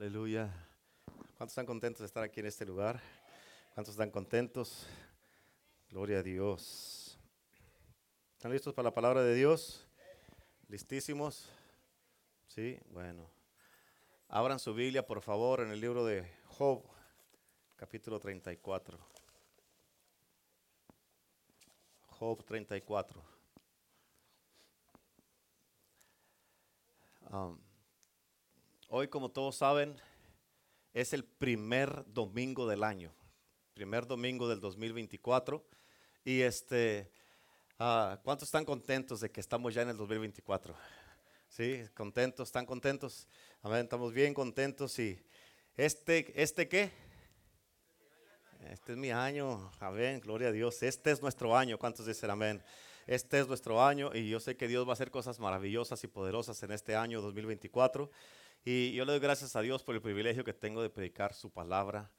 Aleluya. ¿Cuántos están contentos de estar aquí en este lugar? ¿Cuántos están contentos? Gloria a Dios. ¿Están listos para la palabra de Dios? ¿Listísimos? Sí, bueno. Abran su Biblia, por favor, en el libro de Job, capítulo 34. Job 34. Um, hoy, como todos saben, es el primer domingo del año, primer domingo del 2024. Y este, ah, ¿cuántos están contentos de que estamos ya en el 2024? Sí, contentos, están contentos. Amén, estamos bien contentos. Y este, ¿este qué? Este es mi año. Amén, gloria a Dios. Este es nuestro año. ¿Cuántos dicen amén? Este es nuestro año y yo sé que Dios va a hacer cosas maravillosas y poderosas en este año 2024. Y yo le doy gracias a Dios por el privilegio que tengo de predicar su palabra,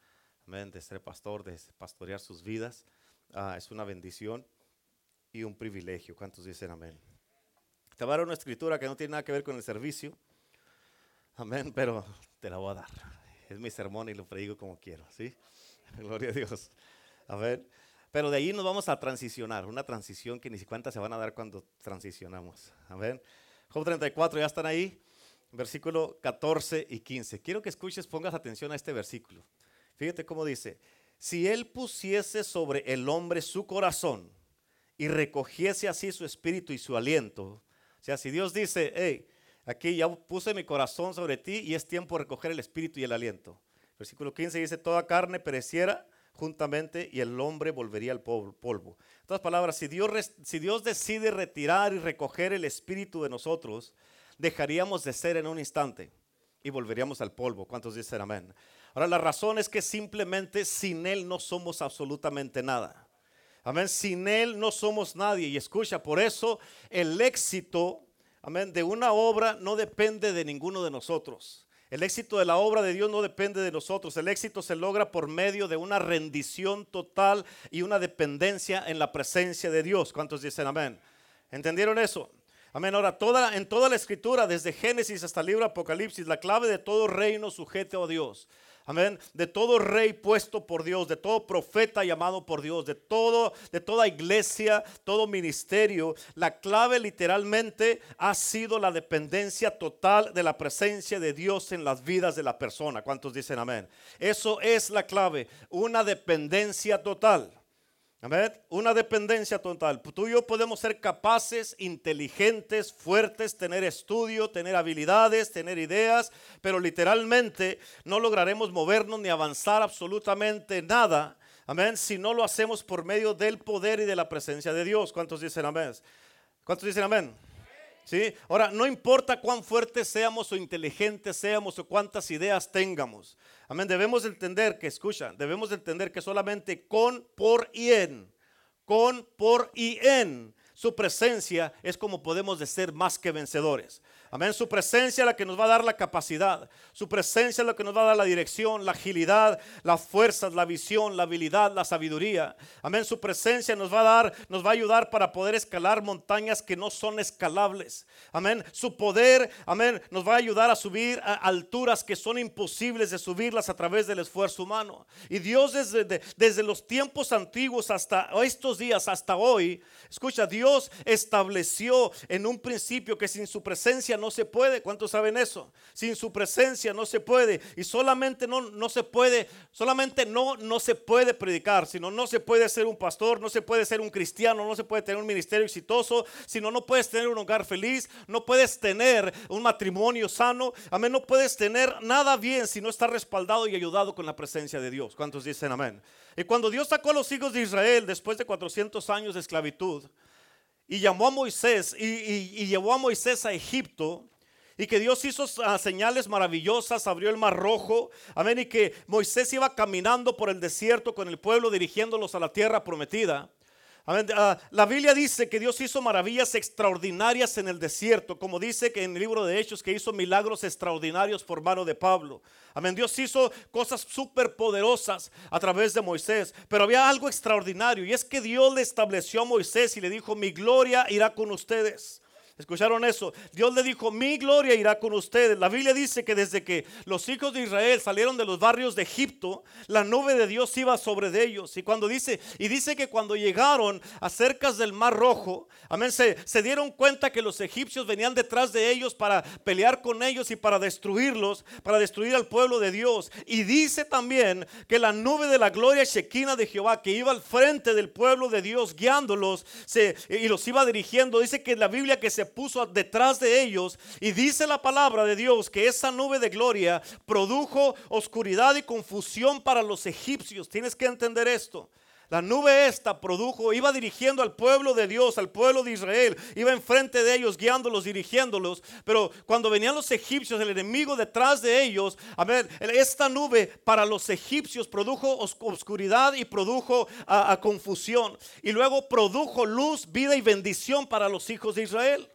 amén, de ser pastor, de pastorear sus vidas. Ah, es una bendición y un privilegio. ¿Cuántos dicen amén? Te voy a dar una escritura que no tiene nada que ver con el servicio. Amén, pero te la voy a dar. Es mi sermón y lo predigo como quiero, ¿sí? Gloria a Dios. Amén. Pero de ahí nos vamos a transicionar, una transición que ni siquiera se van a dar cuando transicionamos. Amén. Job 34, ya están ahí. Versículo 14 y 15. Quiero que escuches, pongas atención a este versículo. Fíjate cómo dice, si él pusiese sobre el hombre su corazón y recogiese así su espíritu y su aliento, o sea, si Dios dice, hey, aquí ya puse mi corazón sobre ti y es tiempo de recoger el espíritu y el aliento. Versículo 15 dice, toda carne pereciera, juntamente y el hombre volvería al polvo. En otras palabras, si Dios, si Dios decide retirar y recoger el espíritu de nosotros, dejaríamos de ser en un instante y volveríamos al polvo. ¿Cuántos dicen amén? Ahora, la razón es que simplemente sin Él no somos absolutamente nada. Amén. Sin Él no somos nadie. Y escucha, por eso el éxito, amén, de una obra no depende de ninguno de nosotros. El éxito de la obra de Dios no depende de nosotros. El éxito se logra por medio de una rendición total y una dependencia en la presencia de Dios. ¿Cuántos dicen amén? ¿Entendieron eso? Amén. Ahora, toda, en toda la escritura, desde Génesis hasta el libro Apocalipsis, la clave de todo reino sujeto a Dios. Amén. De todo rey puesto por Dios, de todo profeta llamado por Dios, de todo, de toda iglesia, todo ministerio, la clave literalmente ha sido la dependencia total de la presencia de Dios en las vidas de la persona. ¿Cuántos dicen amén? Eso es la clave, una dependencia total. Amén. Una dependencia total. Tú y yo podemos ser capaces, inteligentes, fuertes, tener estudio, tener habilidades, tener ideas, pero literalmente no lograremos movernos ni avanzar absolutamente nada. Amén. Si no lo hacemos por medio del poder y de la presencia de Dios. ¿Cuántos dicen amén? ¿Cuántos dicen amén? Ahora, no importa cuán fuertes seamos o inteligentes seamos o cuántas ideas tengamos. Amén. Debemos entender que, escucha, debemos entender que solamente con, por y en, con, por y en su presencia es como podemos de ser más que vencedores. Amén. Su presencia es la que nos va a dar la capacidad. Su presencia es la que nos va a dar la dirección, la agilidad, las fuerzas, la visión, la habilidad, la sabiduría. Amén. Su presencia nos va a dar, nos va a ayudar para poder escalar montañas que no son escalables. Amén. Su poder, amén, nos va a ayudar a subir a alturas que son imposibles de subirlas a través del esfuerzo humano. Y Dios desde, desde los tiempos antiguos hasta estos días, hasta hoy, escucha, Dios estableció en un principio que sin su presencia no se puede. ¿Cuántos saben eso? Sin su presencia no se puede. Y solamente no, no se puede, solamente no, no se puede predicar, sino no se puede ser un pastor, no se puede ser un cristiano, no se puede tener un ministerio exitoso, sino no puedes tener un hogar feliz, no puedes tener un matrimonio sano. Amén, no puedes tener nada bien si no está respaldado y ayudado con la presencia de Dios. ¿Cuántos dicen amén? Y cuando Dios sacó a los hijos de Israel después de 400 años de esclavitud, y llamó a Moisés y, llevó a Moisés a Egipto. Y que Dios hizo ah, señales maravillosas, abrió el mar rojo. Amén. Y que Moisés iba caminando por el desierto con el pueblo, dirigiéndolos a la tierra prometida. Ah, la Biblia dice que Dios hizo maravillas extraordinarias en el desierto, como dice que en el libro de Hechos que hizo milagros extraordinarios por mano de Pablo. Amén. Dios hizo cosas súper poderosas a través de Moisés, pero había algo extraordinario y es que Dios le estableció a Moisés y le dijo, mi gloria irá con ustedes. ¿Escucharon eso? Dios le dijo, mi gloria irá con ustedes. La Biblia dice que desde que los hijos de Israel salieron de los barrios de Egipto, la nube de Dios iba sobre de ellos. Y cuando dice, y dice que cuando llegaron a cerca del mar rojo, amén, se, dieron cuenta que los egipcios venían detrás de ellos para pelear con ellos y para destruirlos, para destruir al pueblo de Dios. Y dice también que la nube de la gloria Shekinah de Jehová, que iba al frente del pueblo de Dios, guiándolos y los iba dirigiendo, dice que la Biblia que se puso detrás de ellos y dice la palabra de Dios que esa nube de gloria produjo oscuridad y confusión para los egipcios. Tienes que entender esto. La nube esta produjo, iba dirigiendo al pueblo de Dios, al pueblo de Israel, iba enfrente de ellos, guiándolos, dirigiéndolos. Pero cuando venían los egipcios, el enemigo detrás de ellos, a ver, esta nube para los egipcios produjo oscuridad y produjo confusión. Y luego produjo luz, vida y bendición para los hijos de Israel.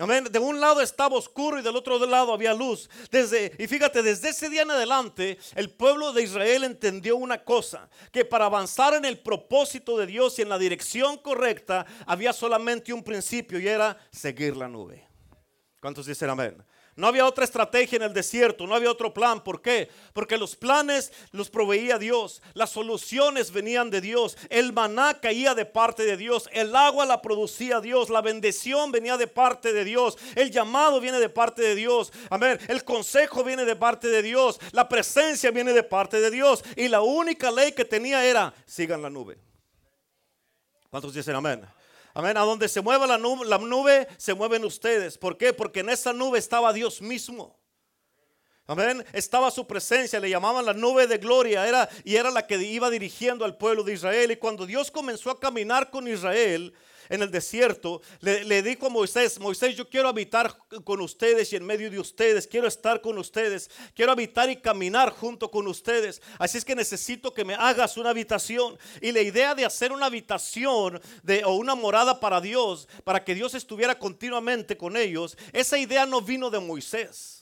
Amén. De un lado estaba oscuro y del otro lado había luz. Desde, y fíjate, desde ese día en adelante, el pueblo de Israel entendió una cosa: que para avanzar en el propósito de Dios y en la dirección correcta, había solamente un principio y era seguir la nube. ¿Cuántos dicen amén? No había otra estrategia en el desierto, no había otro plan. ¿Por qué? Porque los planes los proveía Dios, las soluciones venían de Dios, el maná caía de parte de Dios, el agua la producía Dios, la bendición venía de parte de Dios, el llamado viene de parte de Dios, amén, el consejo viene de parte de Dios, la presencia viene de parte de Dios y la única ley que tenía era sigan la nube. ¿Cuántos dicen amén? Amén. A donde se mueva la nube, la nube, se mueven ustedes. ¿Por qué? Porque en esa nube estaba Dios mismo. Amén. Estaba su presencia, le llamaban la nube de gloria, era y era la que iba dirigiendo al pueblo de Israel. Y cuando Dios comenzó a caminar con Israel, en el desierto, le, dijo a Moisés, Moisés, yo quiero habitar con ustedes y en medio de ustedes, quiero estar con ustedes, quiero habitar y caminar junto con ustedes. Así es que necesito que me hagas una habitación. Y la idea de hacer una habitación o una morada para Dios, para que Dios estuviera continuamente con ellos, esa idea no vino de Moisés.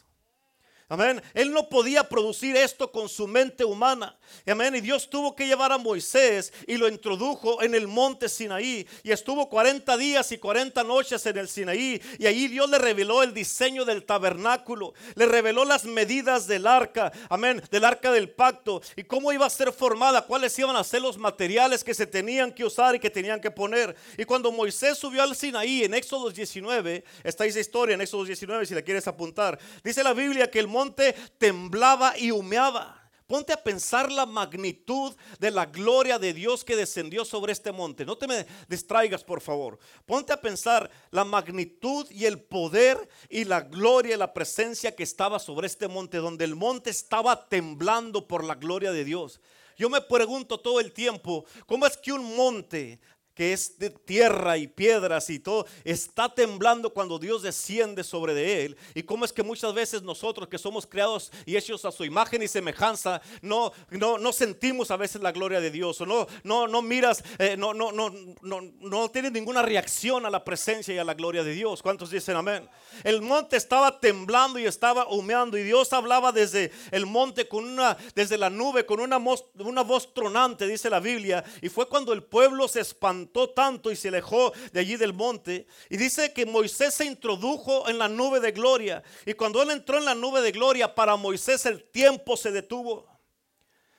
Amén. Él no podía producir esto con su mente humana. Amén. Y Dios tuvo que llevar a Moisés y lo introdujo en el monte Sinaí. Y estuvo 40 días y 40 noches en el Sinaí. Y allí Dios le reveló el diseño del tabernáculo. Le reveló las medidas del arca. Amén. Del arca del pacto. Y cómo iba a ser formada. Cuáles iban a ser los materiales que se tenían que usar y que tenían que poner. Y cuando Moisés subió al Sinaí en Éxodo 19. Está esa historia en Éxodo 19 si la quieres apuntar. Dice la Biblia que el monte temblaba y humeaba. Ponte a pensar la magnitud de la gloria de Dios que descendió sobre este monte. No te me distraigas, por favor. Ponte a pensar la magnitud y el poder y la gloria y la presencia que estaba sobre este monte, donde el monte estaba temblando por la gloria de Dios. Yo me pregunto todo el tiempo, ¿cómo es que un monte que es de tierra y piedras y todo, está temblando cuando Dios desciende sobre de él. Y cómo es que muchas veces nosotros que somos creados y hechos a su imagen y semejanza, no, no, no sentimos a veces la gloria de Dios, o no, no, no miras, eh, no, no, no, no, no tienes ninguna reacción a la presencia y a la gloria de Dios. ¿Cuántos dicen amén? El monte estaba temblando y estaba humeando y Dios hablaba desde el monte con una, desde la nube con una, una voz tronante, dice la Biblia. Y fue cuando el pueblo se espantó tanto y se alejó de allí del monte. Y dice que Moisés se introdujo en la nube de gloria. Y cuando él entró en la nube de gloria, para Moisés el tiempo se detuvo.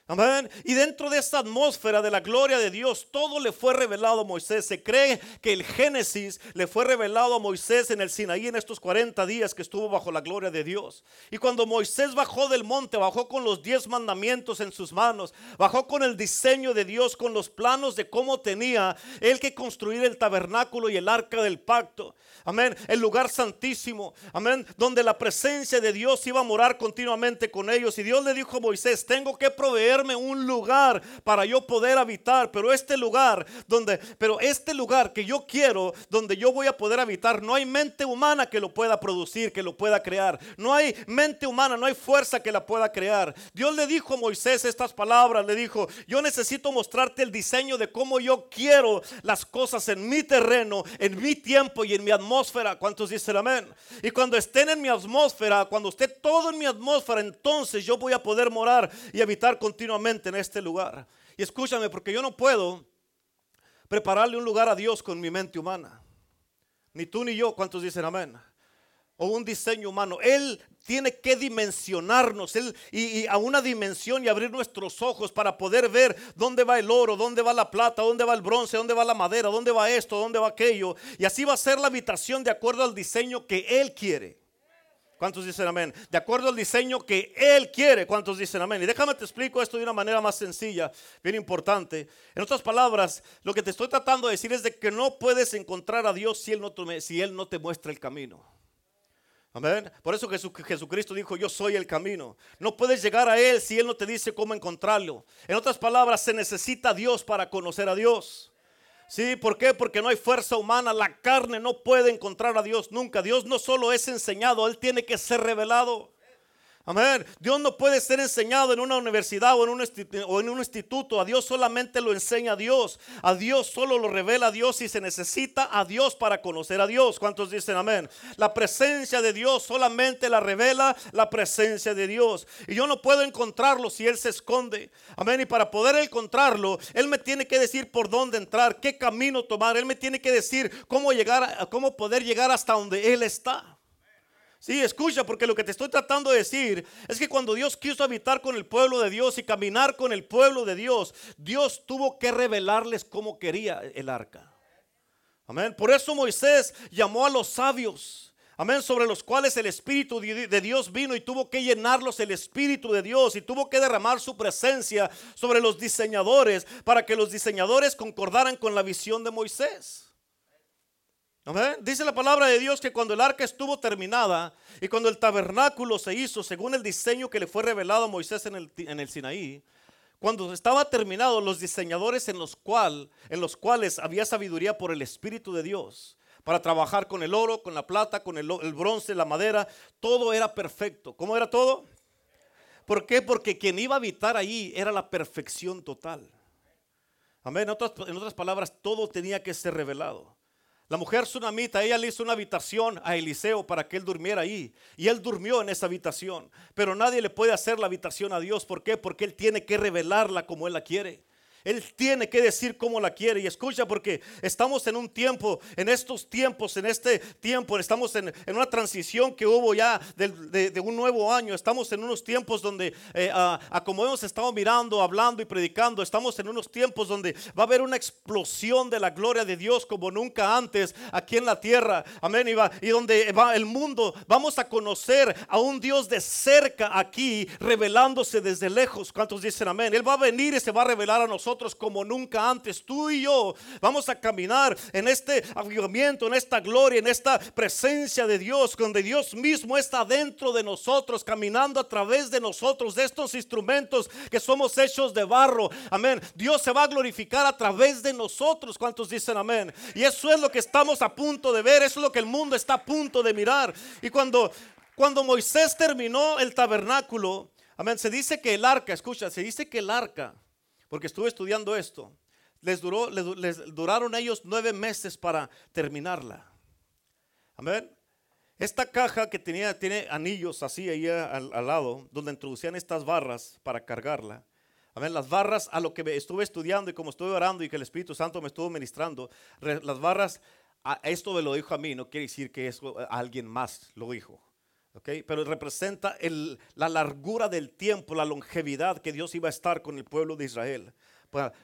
Amén. Y dentro de esta atmósfera de la gloria de Dios, todo le fue revelado a Moisés. Se cree que el Génesis le fue revelado a Moisés en el Sinaí en estos 40 días que estuvo bajo la gloria de Dios. Y cuando Moisés bajó del monte, bajó con los 10 mandamientos en sus manos, bajó con el diseño de Dios, con los planos de cómo tenía él que construir el tabernáculo y el arca del pacto. Amén. El lugar santísimo. Amén. Donde la presencia de Dios iba a morar continuamente con ellos. Y Dios le dijo a Moisés, tengo que proveer un lugar para yo poder habitar, pero este lugar donde, pero este lugar que yo quiero, donde yo voy a poder habitar, no hay mente humana que lo pueda producir, que lo pueda crear. No hay mente humana, no hay fuerza que la pueda crear. Dios le dijo a Moisés estas palabras, le dijo, yo necesito mostrarte el diseño de cómo yo quiero las cosas en mi terreno, en mi tiempo y en mi atmósfera. ¿Cuántos dicen amén? Y cuando estén en mi atmósfera, cuando esté todo en mi atmósfera, entonces yo voy a poder morar y habitar en este lugar. Y escúchame, porque yo no puedo prepararle un lugar a Dios con mi mente humana. Ni tú ni yo. ¿Cuántos dicen amén? O un diseño humano. Él tiene que dimensionarnos él, y, y, a una dimensión y abrir nuestros ojos para poder ver dónde va el oro, dónde va la plata, dónde va el bronce, dónde va la madera, dónde va esto, dónde va aquello. Y así va a ser la habitación de acuerdo al diseño que Él quiere. ¿Cuántos dicen amén? De acuerdo al diseño que Él quiere. ¿Cuántos dicen amén? Y déjame te explico esto de una manera más sencilla, bien importante. En otras palabras, lo que te estoy tratando de decir es de que no puedes encontrar a Dios si Él no te, si él no te muestra el camino. Amén. Por eso Jesucristo dijo, yo soy el camino. No puedes llegar a Él si Él no te dice cómo encontrarlo. En otras palabras, se necesita Dios para conocer a Dios. Sí, ¿por qué? Porque no hay fuerza humana. La carne no puede encontrar a Dios nunca. Dios no solo es enseñado, Él tiene que ser revelado. Amén. Dios no puede ser enseñado en una universidad o en, un instituto. A Dios solamente lo enseña Dios. A Dios solo lo revela Dios y se necesita a Dios para conocer a Dios. ¿Cuántos dicen amén? La presencia de Dios solamente la revela la presencia de Dios. Y yo no puedo encontrarlo si Él se esconde. Amén. Y para poder encontrarlo, Él me tiene que decir por dónde entrar, qué camino tomar. Él me tiene que decir cómo llegar, cómo poder llegar hasta donde Él está. Sí, escucha, porque lo que te estoy tratando de decir es que cuando Dios quiso habitar con el pueblo de Dios y caminar con el pueblo de Dios, Dios tuvo que revelarles cómo quería el arca. Amén. Por eso Moisés llamó a los sabios. Amén, sobre los cuales el Espíritu de Dios vino y tuvo que llenarlos el Espíritu de Dios y tuvo que derramar su presencia sobre los diseñadores para que los diseñadores concordaran con la visión de Moisés. Dice la palabra de Dios que cuando el arca estuvo terminada y cuando el tabernáculo se hizo según el diseño que le fue revelado a Moisés en el, en el Sinaí, cuando estaba terminado, los diseñadores en los, cual, en los cuales había sabiduría por el Espíritu de Dios para trabajar con el oro, con la plata, con el, el bronce, la madera, todo era perfecto. ¿Cómo era todo? ¿Por qué? Porque quien iba a habitar ahí era la perfección total. Amén. En otras, en otras palabras, todo tenía que ser revelado. La mujer tsunamita, ella le hizo una habitación a Eliseo para que él durmiera ahí. Y él durmió en esa habitación. Pero nadie le puede hacer la habitación a Dios. ¿Por qué? Porque él tiene que revelarla como él la quiere. Él tiene que decir cómo la quiere. Y escucha, porque estamos en un tiempo, en estos tiempos, en este tiempo, estamos en, una transición que hubo ya de, un nuevo año. Estamos en unos tiempos donde, eh, a, como hemos estado mirando, hablando y predicando, estamos en unos tiempos donde va a haber una explosión de la gloria de Dios como nunca antes aquí en la tierra. Amén. Y, y donde va el mundo, vamos a conocer a un Dios de cerca aquí, revelándose desde lejos. ¿Cuántos dicen amén? Él va a venir y se va a revelar a nosotros como nunca antes. Tú y yo vamos a caminar en este avivamiento, en esta gloria, en esta presencia de Dios, donde Dios mismo está dentro de nosotros, caminando a través de nosotros, de estos instrumentos que somos hechos de barro. Amén. Dios se va a glorificar a través de nosotros. ¿Cuántos dicen amén? Y eso es lo que estamos a punto de ver, eso es lo que el mundo está a punto de mirar. Y cuando cuando Moisés terminó el tabernáculo, amén, se dice que el arca, escucha, se dice que el arca porque estuve estudiando esto. Les, duró, les, duraron ellos nueve meses para terminarla. Amén. Esta caja que tenía, tiene anillos así ahí al, lado, donde introducían estas barras para cargarla. Amén. Las barras, a lo que estuve estudiando y como estuve orando y que el Espíritu Santo me estuvo ministrando, las barras, a esto me lo dijo a mí, no quiere decir que eso alguien más lo dijo. Pero representa la largura del tiempo, la longevidad que Dios iba a estar con el pueblo de Israel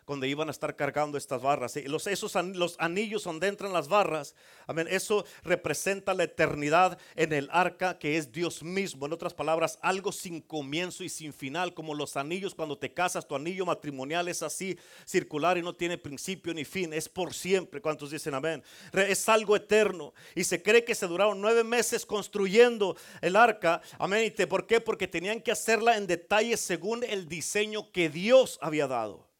cuando iban a estar cargando estas barras. Los, esos los anillos donde entran las barras, amén, eso representa la eternidad en el arca que es Dios mismo. En otras palabras, algo sin comienzo y sin final, como los anillos cuando te casas, tu anillo matrimonial es así, circular y no tiene principio ni fin, es por siempre. ¿Cuántos dicen amén? Es algo eterno. Y se cree que se duraron nueve meses construyendo el arca, amén. ¿Por qué? Porque tenían que hacerla en detalle según el diseño que Dios había dado.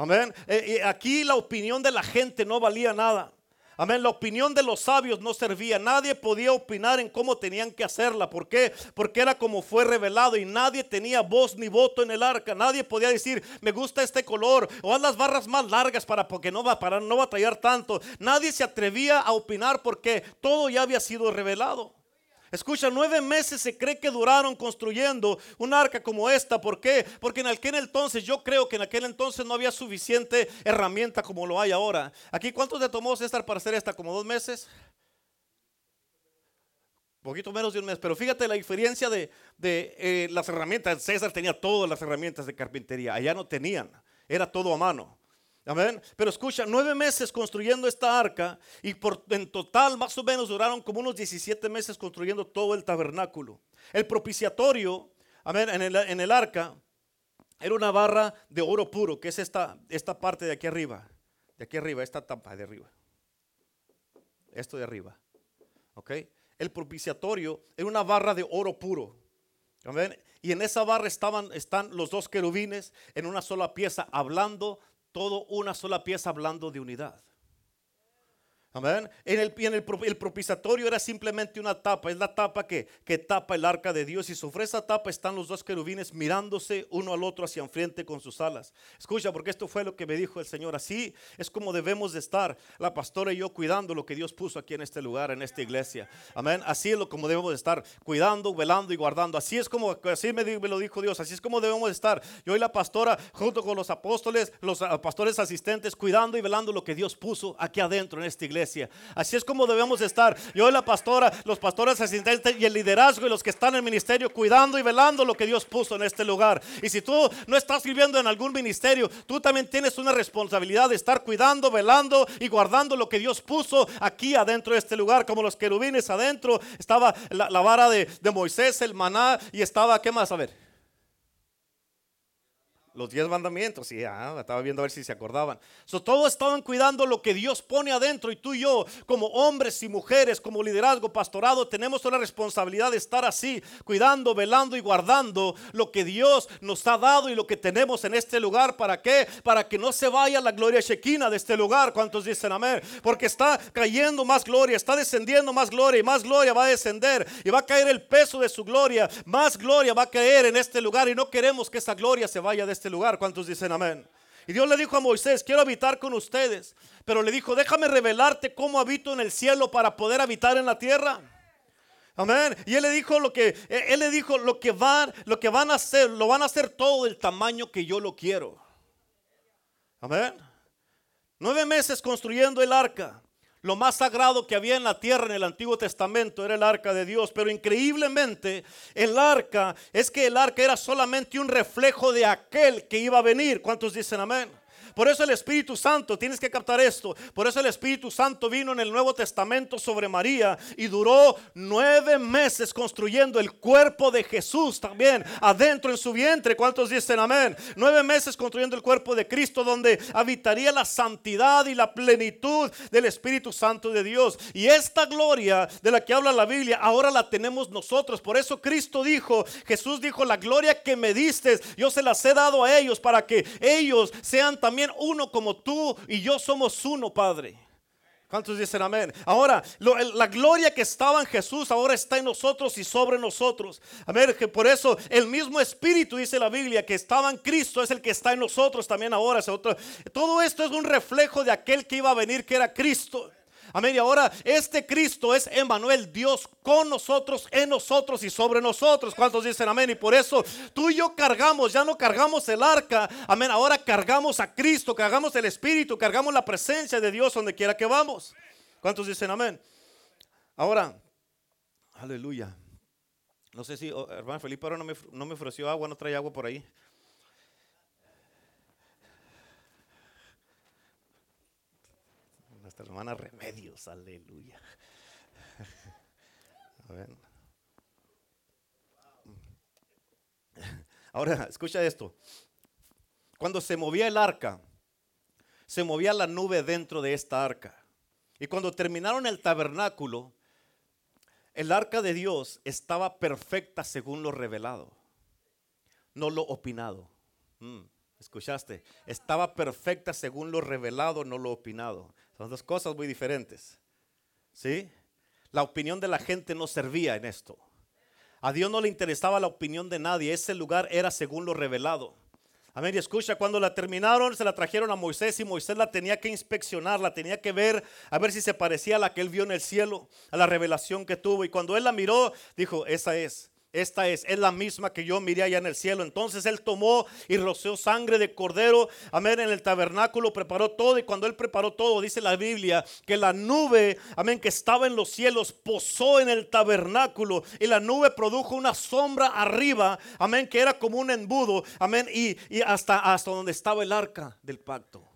Amén. Eh, aquí la opinión de la gente no valía nada. Amén. La opinión de los sabios no servía. Nadie podía opinar en cómo tenían que hacerla. ¿Por qué? Porque era como fue revelado y nadie tenía voz ni voto en el arca. Nadie podía decir, me gusta este color o haz las barras más largas para porque no va para no batallar tanto. Nadie se atrevía a opinar porque todo ya había sido revelado. Escucha, nueve meses se cree que duraron construyendo un arca como esta. ¿Por qué? Porque en aquel entonces, yo creo que en aquel entonces no había suficiente herramienta como lo hay ahora. Aquí, ¿cuánto te tomó César para hacer esta? ¿Como dos meses? Poquito menos de un mes. Pero fíjate la diferencia de, de eh, las herramientas. César tenía todas las herramientas de carpintería. Allá no tenían. Era todo a mano. Amén. Pero escucha, nueve meses construyendo esta arca y por, en total más o menos duraron como unos 17 meses construyendo todo el tabernáculo. El propiciatorio, amén, en el, en el arca era una barra de oro puro, que es esta, esta parte de aquí arriba. De aquí arriba, esta tapa de arriba. Esto de arriba. ¿Ok? El propiciatorio era una barra de oro puro. Amén. Y en esa barra estaban, están los dos querubines en una sola pieza, hablando, todo una sola pieza, hablando de unidad. Amén. En el, en el, el, propiciatorio era simplemente una tapa, es la tapa que, tapa el arca de Dios. Y sobre esa tapa están los dos querubines mirándose uno al otro hacia enfrente con sus alas. Escucha, porque esto fue lo que me dijo el Señor. Así es como debemos de estar, la pastora y yo, cuidando lo que Dios puso aquí en este lugar, en esta iglesia. Amén. Así es lo como debemos de estar, cuidando, velando y guardando. Así es como, así me, lo dijo Dios, así es como debemos de estar. Yo y la pastora, junto con los apóstoles, los pastores asistentes, cuidando y velando lo que Dios puso aquí adentro en esta iglesia. Así es como debemos estar. Yo la pastora, los pastores asistentes y el liderazgo y los que están en el ministerio cuidando y velando lo que Dios puso en este lugar. Y si tú no estás sirviendo en algún ministerio, tú también tienes una responsabilidad de estar cuidando, velando y guardando lo que Dios puso aquí adentro de este lugar, como los querubines adentro. Estaba la, la vara de, de Moisés, el maná y estaba, ¿qué más? A ver los diez mandamientos. Sí, ah, estaba viendo a ver si se acordaban. So, todos estaban cuidando lo que Dios pone adentro y tú y yo, como hombres y mujeres, como liderazgo, pastorado, tenemos una responsabilidad de estar así, cuidando, velando y guardando lo que Dios nos ha dado y lo que tenemos en este lugar. ¿Para qué? Para que no se vaya la gloria chequina de este lugar. ¿Cuántos dicen amén? Porque está cayendo más gloria, está descendiendo más gloria y más gloria va a descender y va a caer el peso de su gloria. Más gloria va a caer en este lugar y no queremos que esa gloria se vaya de este lugar. ¿Cuántos dicen amén? Y Dios le dijo a Moisés, quiero habitar con ustedes. Pero le dijo, déjame revelarte cómo habito en el cielo para poder habitar en la tierra. Amén. Y él le dijo lo que él le dijo lo que van lo que van a hacer, lo van a hacer todo del tamaño que yo lo quiero. Amén. Nueve meses construyendo el arca. Lo más sagrado que había en la tierra en el Antiguo Testamento era el arca de Dios, pero increíblemente el arca es que el arca era solamente un reflejo de aquel que iba a venir. ¿Cuántos dicen amén? Por eso el Espíritu Santo, tienes que captar esto, por eso el Espíritu Santo vino en el Nuevo Testamento sobre María y duró nueve meses construyendo el cuerpo de Jesús también adentro en su vientre. ¿Cuántos dicen amén? Nueve meses construyendo el cuerpo de Cristo donde habitaría la santidad y la plenitud del Espíritu Santo de Dios. Y esta gloria de la que habla la Biblia ahora la tenemos nosotros. Por eso Cristo dijo, Jesús dijo, la gloria que me diste, yo se las he dado a ellos para que ellos sean también uno como tú y yo somos uno, Padre. ¿Cuántos dicen amén? Ahora, la gloria que estaba en Jesús ahora está en nosotros y sobre nosotros. Amén. Que por eso el mismo Espíritu, dice la Biblia, que estaba en Cristo es el que está en nosotros también ahora. Todo esto es un reflejo de aquel que iba a venir, que era Cristo. Amén. Y ahora este Cristo es Emmanuel, Dios con nosotros, en nosotros y sobre nosotros. ¿Cuántos dicen amén? Y por eso tú y yo cargamos, ya no cargamos el arca. Amén. Ahora cargamos a Cristo, cargamos el Espíritu, cargamos la presencia de Dios donde quiera que vamos. ¿Cuántos dicen amén? Ahora, aleluya. No sé si, oh, hermano Felipe ahora no me, no me ofreció agua, no trae agua por ahí. Hermana Remedios, aleluya. Ahora, escucha esto. Cuando se movía el arca, se movía la nube dentro de esta arca. Y cuando terminaron el tabernáculo, el arca de Dios estaba perfecta según lo revelado, no lo opinado. Mm, ¿Escuchaste? Estaba perfecta según lo revelado, no lo opinado. Son dos cosas muy diferentes. ¿Sí? La opinión de la gente no servía en esto. A Dios no le interesaba la opinión de nadie. Ese lugar era según lo revelado. Amén. Y escucha, cuando la terminaron, se la trajeron a Moisés y Moisés la tenía que inspeccionar, la tenía que ver, a ver si se parecía a la que él vio en el cielo, a la revelación que tuvo. Y cuando él la miró, dijo, esa es. Esta es, es la misma que yo miré allá en el cielo. Entonces él tomó y roció sangre de cordero, amén, en el tabernáculo, preparó todo y cuando él preparó todo, dice la Biblia, que la nube, amén, que estaba en los cielos, posó en el tabernáculo y la nube produjo una sombra arriba, amén, que era como un embudo, amén, y, y hasta, hasta donde estaba el arca del pacto.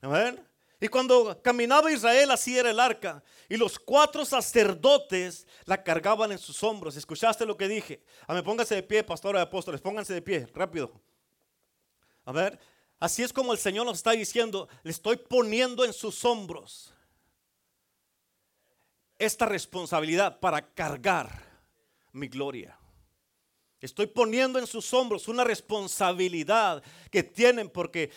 Amén. Y cuando caminaba Israel, así era el arca. Y los cuatro sacerdotes la cargaban en sus hombros. ¿Escuchaste lo que dije? A ver, pónganse de pie, pastor de apóstoles, pónganse de pie, rápido. A ver, así es como el Señor nos está diciendo, le estoy poniendo en sus hombros esta responsabilidad para cargar mi gloria. Estoy poniendo en sus hombros una responsabilidad que tienen porque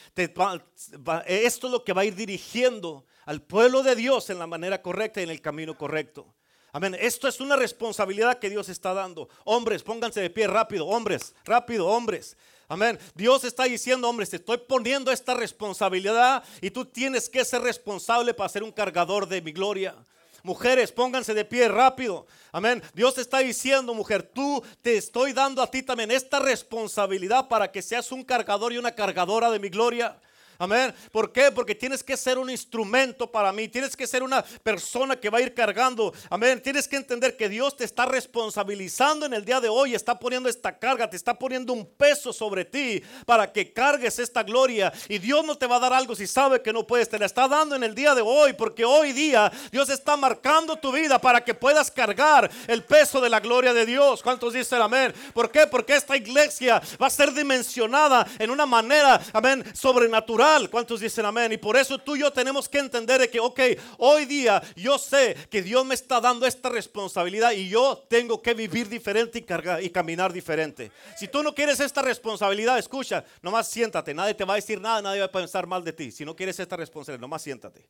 esto es lo que va a ir dirigiendo al pueblo de Dios en la manera correcta y en el camino correcto. Amén. Esto es una responsabilidad que Dios está dando. Hombres, pónganse de pie rápido. Hombres, rápido, hombres. Amén. Dios está diciendo, hombres, te estoy poniendo esta responsabilidad y tú tienes que ser responsable para ser un cargador de mi gloria. Mujeres, pónganse de pie rápido. Amén. Dios está diciendo, mujer, tú te estoy dando a ti también esta responsabilidad para que seas un cargador y una cargadora de mi gloria. Amén. ¿Por qué? Porque tienes que ser un instrumento para mí. Tienes que ser una persona que va a ir cargando. Amén. Tienes que entender que Dios te está responsabilizando en el día de hoy. Está poniendo esta carga, te está poniendo un peso sobre ti para que cargues esta gloria. Y Dios no te va a dar algo si sabe que no puedes. Te la está dando en el día de hoy. Porque hoy día Dios está marcando tu vida para que puedas cargar el peso de la gloria de Dios. ¿Cuántos dicen amén? ¿Por qué? Porque esta iglesia va a ser dimensionada en una manera, amén, sobrenatural ¿Cuántos dicen amén? Y por eso tú y yo tenemos que entender que, ok, hoy día yo sé que Dios me está dando esta responsabilidad y yo tengo que vivir diferente y, cargar, y caminar diferente. Si tú no quieres esta responsabilidad, escucha, nomás siéntate. Nadie te va a decir nada, nadie va a pensar mal de ti. Si no quieres esta responsabilidad, nomás siéntate.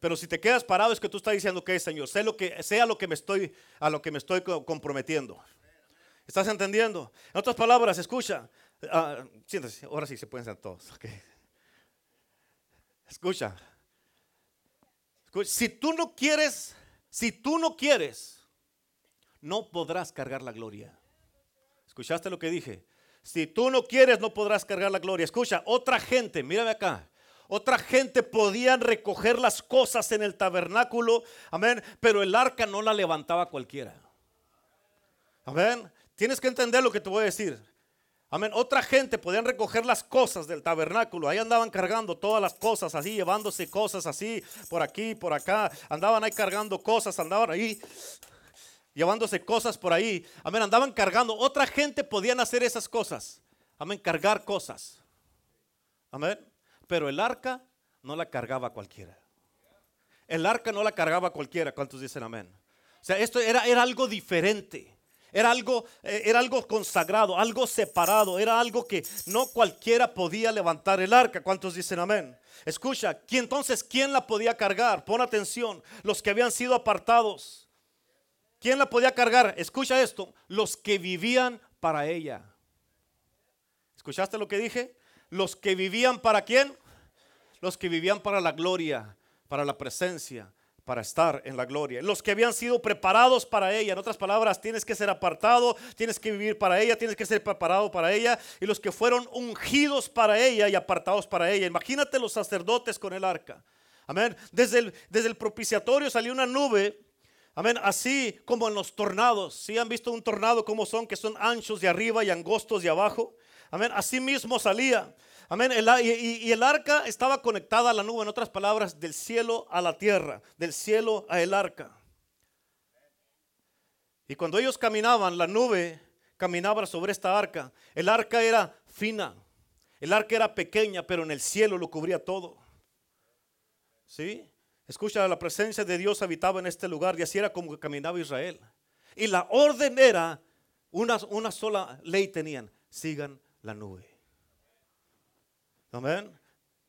Pero si te quedas parado es que tú estás diciendo que Señor, sé lo que sea lo que me estoy a lo que me estoy comprometiendo. ¿Estás entendiendo? En otras palabras, escucha, Ah, siéntese, ahora sí se pueden sentar todos. Escucha. Si tú no quieres, si tú no quieres, no podrás cargar la gloria. ¿Escuchaste lo que dije? Si tú no quieres, no podrás cargar la gloria. Escucha, otra gente, mírame acá. Otra gente podían recoger las cosas en el tabernáculo, amén, pero el arca no la levantaba cualquiera. Amén. Tienes que entender lo que te voy a decir. Amén. Otra gente podían recoger las cosas del tabernáculo. Ahí andaban cargando todas las cosas así, llevándose cosas así, por aquí, por acá. Andaban ahí cargando cosas, andaban ahí llevándose cosas por ahí. Amén. Andaban cargando. Otra gente podían hacer esas cosas. Amén. Cargar cosas. Amén. Pero el arca no la cargaba cualquiera. El arca no la cargaba cualquiera. ¿Cuántos dicen amén? O sea, esto era, era algo diferente. Era algo, eh, era algo consagrado, algo separado, era algo que no cualquiera podía levantar el arca. ¿Cuántos dicen amén? Escucha, entonces quién la podía cargar? Pon atención, los que habían sido apartados. ¿Quién la podía cargar? Escucha esto, los que vivían para ella. ¿Escuchaste lo que dije? Los que vivían para quién? Los que vivían para la gloria, para la presencia, para estar en la gloria. Los que habían sido preparados para ella, en otras palabras, tienes que ser apartado, tienes que vivir para ella, tienes que ser preparado para ella. Y los que fueron ungidos para ella y apartados para ella. Imagínate los sacerdotes con el arca. Amén. Desde el, desde el propiciatorio salió una nube. Amén. Así como en los tornados. Si han visto un tornado como son, que son anchos de arriba y angostos de abajo. Amén. Así mismo salía. Amén. y, el arca estaba conectada a la nube, en otras palabras, del cielo a la tierra, del cielo a el arca. Y cuando ellos caminaban, la nube caminaba sobre esta arca. El arca era fina, el arca era pequeña, pero en el cielo lo cubría todo. ¿Sí? Escucha, la presencia de Dios habitaba en este lugar y así era como caminaba Israel. Y la orden era, una, una sola ley tenían, sigan la nube. Amén.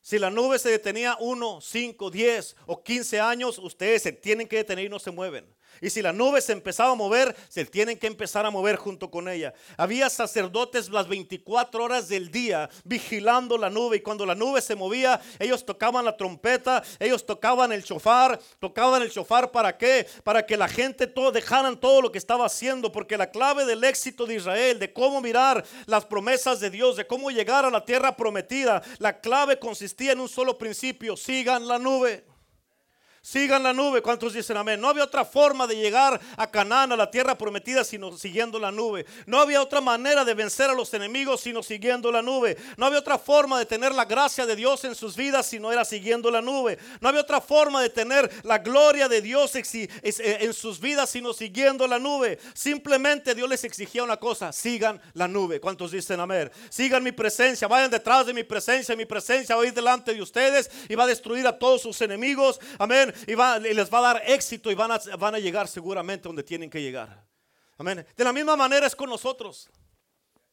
Si la nube se detenía uno, cinco, diez o quince años, ustedes se tienen que detener y no se mueven. Y si la nube se empezaba a mover, se tienen que empezar a mover junto con ella. Había sacerdotes las 24 horas del día vigilando la nube. Y cuando la nube se movía, ellos tocaban la trompeta, ellos tocaban el chofar, tocaban el chofar para qué? Para que la gente todo, dejaran todo lo que estaba haciendo. Porque la clave del éxito de Israel, de cómo mirar las promesas de Dios, de cómo llegar a la tierra prometida, la clave consistía en un solo principio, sigan la nube. Sigan la nube. ¿Cuántos dicen amén? No había otra forma de llegar a Canaán, a la tierra prometida, sino siguiendo la nube. No había otra manera de vencer a los enemigos, sino siguiendo la nube. No había otra forma de tener la gracia de Dios en sus vidas, sino era siguiendo la nube. No había otra forma de tener la gloria de Dios en sus vidas, sino siguiendo la nube. Simplemente Dios les exigía una cosa, sigan la nube. ¿Cuántos dicen amén? Sigan mi presencia, vayan detrás de mi presencia. Mi presencia va a ir delante de ustedes y va a destruir a todos sus enemigos. Amén y, les va a dar éxito y van a, van a llegar seguramente donde tienen que llegar. Amén. De la misma manera es con nosotros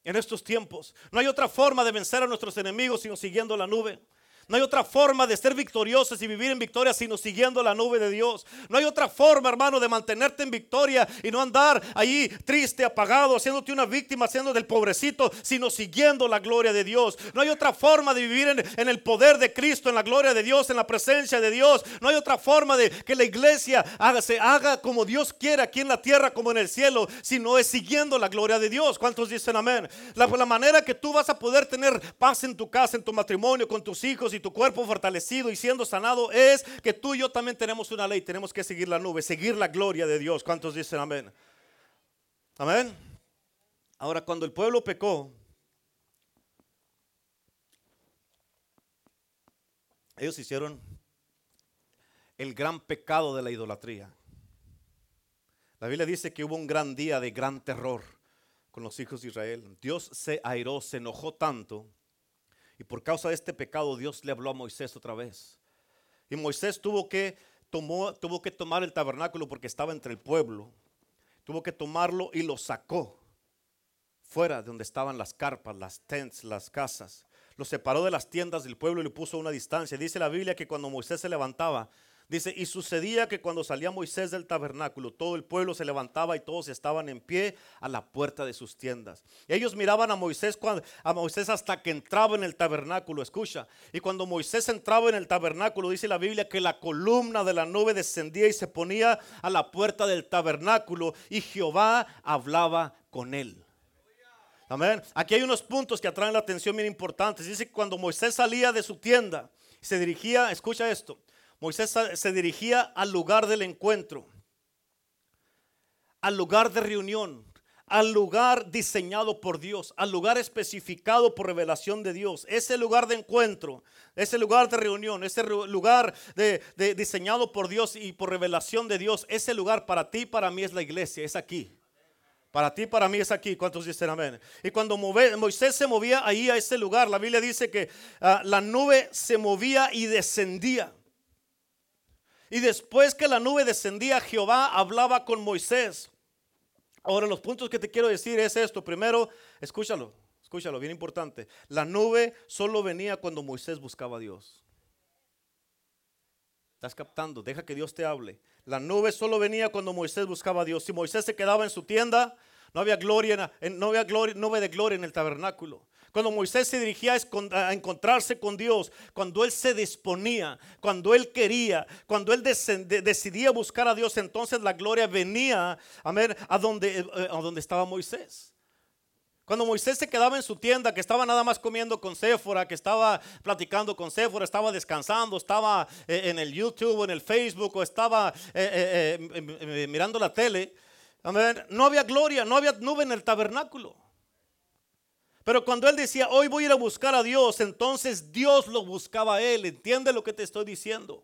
en estos tiempos. No hay otra forma de vencer a nuestros enemigos sino siguiendo la nube. No hay otra forma de ser victoriosos y vivir en victoria sino siguiendo la nube de Dios. No hay otra forma, hermano, de mantenerte en victoria y no andar ahí triste, apagado, haciéndote una víctima, haciendo del pobrecito, sino siguiendo la gloria de Dios. No hay otra forma de vivir en, el poder de Cristo, en la gloria de Dios, en la presencia de Dios. No hay otra forma de que la iglesia haga, se haga como Dios quiere aquí en la tierra como en el cielo, sino es siguiendo la gloria de Dios. ¿Cuántos dicen amén? La, la manera que tú vas a poder tener paz en tu casa, en tu matrimonio, con tus hijos y tu cuerpo fortalecido y siendo sanado es que tú y yo también tenemos una ley, tenemos que seguir la nube, seguir la gloria de Dios. ¿Cuántos dicen amén? Amén. Ahora, cuando el pueblo pecó, ellos hicieron el gran pecado de la idolatría. La Biblia dice que hubo un gran día de gran terror con los hijos de Israel. Dios se airó, se enojó tanto y por causa de este pecado Dios le habló a Moisés otra vez. Y Moisés tuvo que, tomó, tuvo que tomar el tabernáculo porque estaba entre el pueblo. Tuvo que tomarlo y lo sacó fuera de donde estaban las carpas, las tents, las casas. Lo separó de las tiendas del pueblo y le puso a una distancia. Dice la Biblia que cuando Moisés se levantaba, Dice, y sucedía que cuando salía Moisés del tabernáculo, todo el pueblo se levantaba y todos estaban en pie a la puerta de sus tiendas. ellos miraban a Moisés, a Moisés hasta que entraba en el tabernáculo, escucha. Y cuando Moisés entraba en el tabernáculo, dice la Biblia que la columna de la nube descendía y se ponía a la puerta del tabernáculo y Jehová hablaba con él. Amén. Aquí hay unos puntos que atraen la atención bien importantes. Dice que cuando Moisés salía de su tienda, se dirigía, escucha esto, Moisés se dirigía al lugar del encuentro, al lugar de reunión, al lugar diseñado por Dios, al lugar especificado por revelación de Dios. Ese lugar de encuentro, ese lugar de reunión, ese lugar de, diseñado por Dios y por revelación de Dios, ese lugar para ti para mí es la iglesia, es aquí. Para ti, para mí es aquí. ¿Cuántos dicen amén? Y cuando Moisés se movía ahí a ese lugar, la Biblia dice que ah, la nube se movía y descendía. Y después que la nube descendía, Jehová hablaba con Moisés. Ahora los puntos que te quiero decir es esto. Primero, escúchalo, escúchalo, bien importante. La nube solo venía cuando Moisés buscaba a Dios. Estás captando, deja que Dios te hable. La nube solo venía cuando Moisés buscaba a Dios. Si Moisés se quedaba en su tienda, no había gloria, no había gloria, nube de gloria en el tabernáculo. Cuando Moisés se dirigía a encontrarse con Dios, cuando él se disponía, cuando él quería, cuando él decidía buscar a Dios, entonces la gloria venía a donde, eh, a donde estaba Moisés. Cuando Moisés se quedaba en su tienda, que estaba nada más comiendo con Séfora, que estaba platicando con Séfora, estaba descansando, estaba eh, en el YouTube o en el Facebook o estaba eh, mirando la tele, no había gloria, no había nube en el tabernáculo. Pero cuando él decía, hoy voy a ir a buscar a Dios, entonces Dios lo buscaba a él. ¿Entiende lo que te estoy diciendo?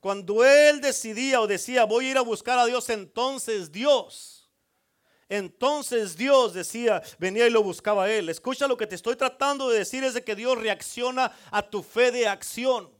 Cuando él decidía o decía, voy a ir a buscar a Dios, entonces Dios, entonces Dios decía, venía y lo buscaba a él. Escucha lo que te estoy tratando de decir es de que Dios reacciona a tu fe de acción.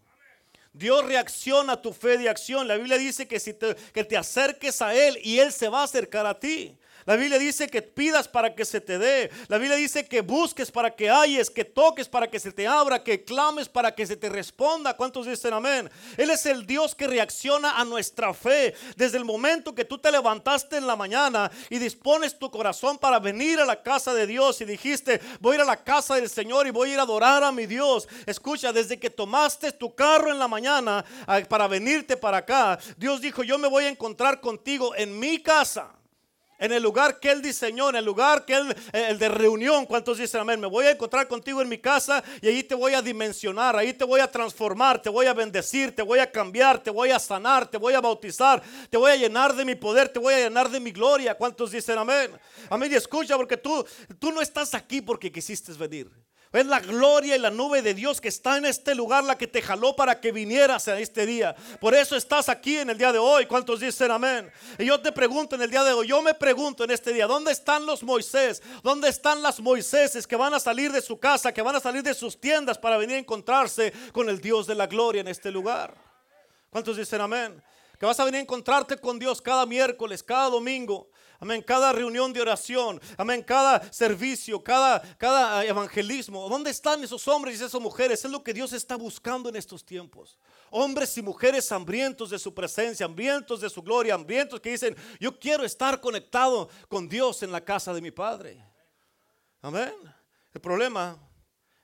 Dios reacciona a tu fe de acción. La Biblia dice que si te, que te acerques a Él y Él se va a acercar a ti. La Biblia dice que pidas para que se te dé. La Biblia dice que busques para que halles, que toques para que se te abra, que clames para que se te responda. ¿Cuántos dicen amén? Él es el Dios que reacciona a nuestra fe. Desde el momento que tú te levantaste en la mañana y dispones tu corazón para venir a la casa de Dios y dijiste, voy a ir a la casa del Señor y voy a ir a adorar a mi Dios. Escucha, desde que tomaste tu carro en la mañana ah, para venirte para acá, Dios dijo, yo me voy a encontrar contigo en mi casa en el lugar que Él diseñó, en el lugar que Él, eh, el de reunión. ¿Cuántos dicen amén? Me voy a encontrar contigo en mi casa y ahí te voy a dimensionar, ahí te voy a transformar, te voy a bendecir, te voy a cambiar, te voy a sanar, te voy a bautizar, te voy a llenar de mi poder, te voy a llenar de mi gloria. ¿Cuántos dicen amén? Amén y escucha porque tú, tú no estás aquí porque quisiste venir. Es la gloria y la nube de Dios que está en este lugar la que te jaló para que vinieras a este día. Por eso estás aquí en el día de hoy. ¿Cuántos dicen amén? Y yo te pregunto en el día de hoy, yo me pregunto en este día, ¿dónde están los Moisés? ¿Dónde están las Moiséses que van a salir de su casa, que van a salir de sus tiendas para venir a encontrarse con el Dios de la gloria en este lugar? ¿Cuántos dicen amén? Que vas a venir a encontrarte con Dios cada miércoles, cada domingo Amén. Cada reunión de oración. Amén. Cada servicio, cada, cada evangelismo. ¿Dónde están esos hombres y esas mujeres? Es lo que Dios está buscando en estos tiempos. Hombres y mujeres hambrientos de su presencia, hambrientos de su gloria, hambrientos que dicen, yo quiero estar conectado con Dios en la casa de mi Padre. Amén. El problema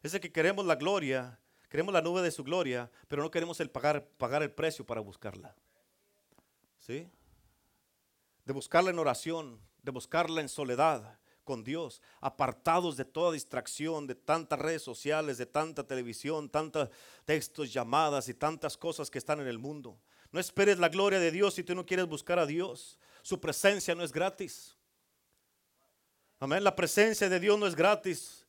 es que queremos la gloria, queremos la nube de su gloria, pero no queremos el pagar, pagar el precio para buscarla. ¿Sí? De buscarla en oración, de buscarla en soledad con Dios, apartados de toda distracción, de tantas redes sociales, de tanta televisión, tantos textos, llamadas y tantas cosas que están en el mundo. No esperes la gloria de Dios si tú no quieres buscar a Dios. Su presencia no es gratis. Amén. La presencia de Dios no es gratis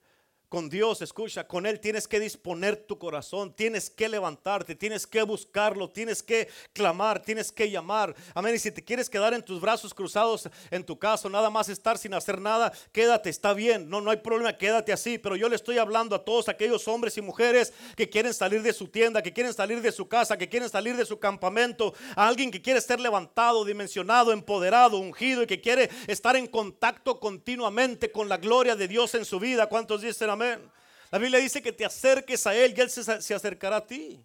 con Dios, escucha, con Él tienes que disponer tu corazón, tienes que levantarte, tienes que buscarlo, tienes que clamar, tienes que llamar. Amén. Y si te quieres quedar en tus brazos cruzados en tu casa, nada más estar sin hacer nada, quédate, está bien, no, no hay problema, quédate así. Pero yo le estoy hablando a todos aquellos hombres y mujeres que quieren salir de su tienda, que quieren salir de su casa, que quieren salir de su campamento, a alguien que quiere ser levantado, dimensionado, empoderado, ungido y que quiere estar en contacto continuamente con la gloria de Dios en su vida. ¿Cuántos dicen Amén. La Biblia dice que te acerques a Él y Él se, acercará a ti.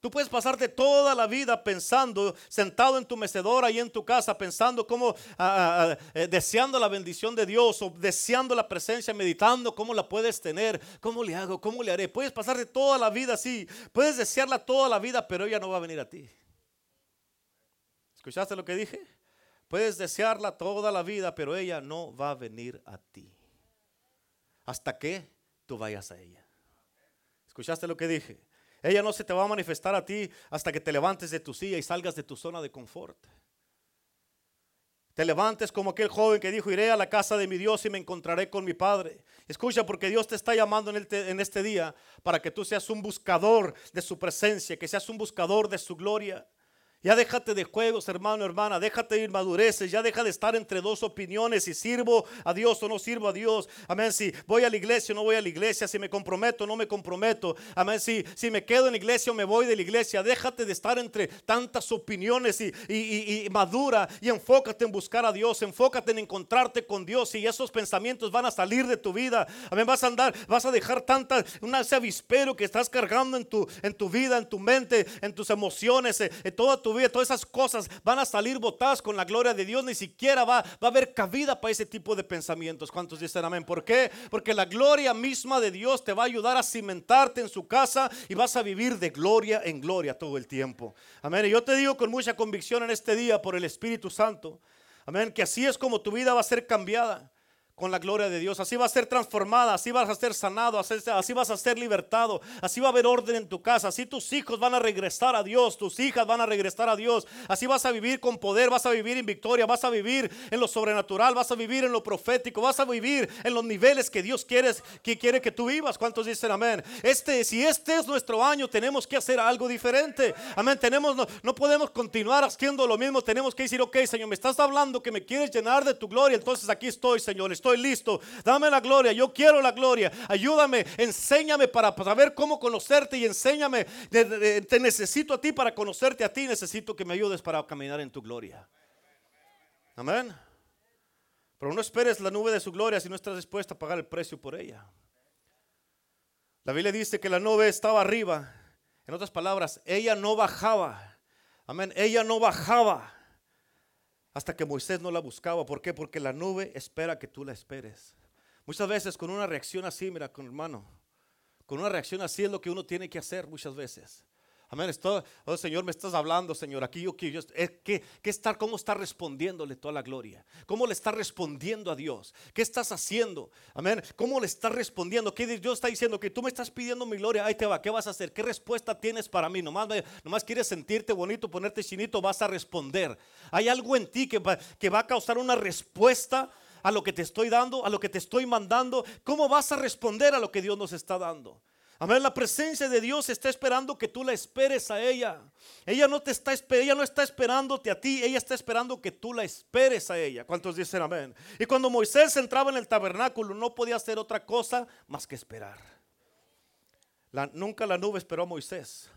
Tú puedes pasarte toda la vida pensando, sentado en tu mecedora y en tu casa, pensando cómo, ah, ah, ah, eh, deseando la bendición de Dios o deseando la presencia, meditando cómo la puedes tener, cómo le hago, cómo le haré. Puedes pasarte toda la vida así, puedes desearla toda la vida, pero ella no va a venir a ti. ¿Escuchaste lo que dije? Puedes desearla toda la vida, pero ella no va a venir a ti hasta que tú vayas a ella. ¿Escuchaste lo que dije? Ella no se te va a manifestar a ti hasta que te levantes de tu silla y salgas de tu zona de confort. Te levantes como aquel joven que dijo, iré a la casa de mi Dios y me encontraré con mi Padre. Escucha, porque Dios te está llamando en, este día para que tú seas un buscador de su presencia, que seas un buscador de su gloria. Ya déjate de juegos, hermano, hermana. Déjate de inmadureces. Ya deja de estar entre dos opiniones. Si sirvo a Dios o no sirvo a Dios. Amén. Si voy a la iglesia o no voy a la iglesia. Si me comprometo o no me comprometo. Amén. Si, si me quedo en la iglesia o me voy de la iglesia. Déjate de estar entre tantas opiniones y, y, madura. Y enfócate en buscar a Dios. Enfócate en encontrarte con Dios. Y esos pensamientos van a salir de tu vida. Amén. Vas a andar, vas a dejar tanta, una, ese avispero que estás cargando en tu, en tu vida, en tu mente, en tus emociones, en, en toda tu vida, todas esas cosas van a salir botadas con la gloria de Dios, ni siquiera va, va a haber cabida para ese tipo de pensamientos. ¿Cuántos dicen amén? ¿Por qué? Porque la gloria misma de Dios te va a ayudar a cimentarte en su casa y vas a vivir de gloria en gloria todo el tiempo. Amén. Y yo te digo con mucha convicción en este día por el Espíritu Santo. Amén. Que así es como tu vida va a ser cambiada con la gloria de Dios. Así va a ser transformada, así vas a ser sanado, así vas a ser libertado, así va a haber orden en tu casa, así tus hijos van a regresar a Dios, tus hijas van a regresar a Dios, así vas a vivir con poder, vas a vivir en victoria, vas a vivir en lo sobrenatural, vas a vivir en lo profético, vas a vivir en los niveles que Dios quiere que, quiere que tú vivas. ¿Cuántos dicen amén? Este, si este es nuestro año, tenemos que hacer algo diferente. Amén, tenemos, no, no podemos continuar haciendo lo mismo, tenemos que decir, ok, Señor, me estás hablando que me quieres llenar de tu gloria, entonces aquí estoy, Señor, estoy listo. Dame la gloria, yo quiero la gloria. Ayúdame, enséñame para saber cómo conocerte y enséñame. Te necesito a ti para conocerte a ti. Necesito que me ayudes para caminar en tu gloria. Amén. Pero no esperes la nube de su gloria si no estás dispuesto a pagar el precio por ella. La Biblia dice que la nube estaba arriba. En otras palabras, ella no bajaba. Amén. Ella no bajaba hasta que Moisés no la buscaba. ¿Por qué? Porque la nube espera que tú la esperes. Muchas veces con una reacción así, mira, con hermano, con una reacción así es lo que uno tiene que hacer muchas veces. Amén. Esto, oh Señor, me estás hablando, Señor. Aquí yo, quiero ¿qué, qué ¿Cómo está respondiéndole toda la gloria? ¿Cómo le está respondiendo a Dios? ¿Qué estás haciendo? Amén. ¿Cómo le está respondiendo? ¿Qué Dios está diciendo? Que tú me estás pidiendo mi gloria. Ahí te va. ¿Qué vas a hacer? ¿Qué respuesta tienes para mí? Nomás, nomás quieres sentirte bonito, ponerte chinito, vas a responder. Hay algo en ti que va, que va a causar una respuesta a lo que te estoy dando, a lo que te estoy mandando. ¿Cómo vas a responder a lo que Dios nos está dando? Amén, la presencia de Dios está esperando que tú la esperes a ella. Ella no te está ella no está esperándote a ti, ella está esperando que tú la esperes a ella. ¿Cuántos dicen amén? Y cuando Moisés entraba en el tabernáculo no podía hacer otra cosa más que esperar. nunca la nube esperó a Moisés.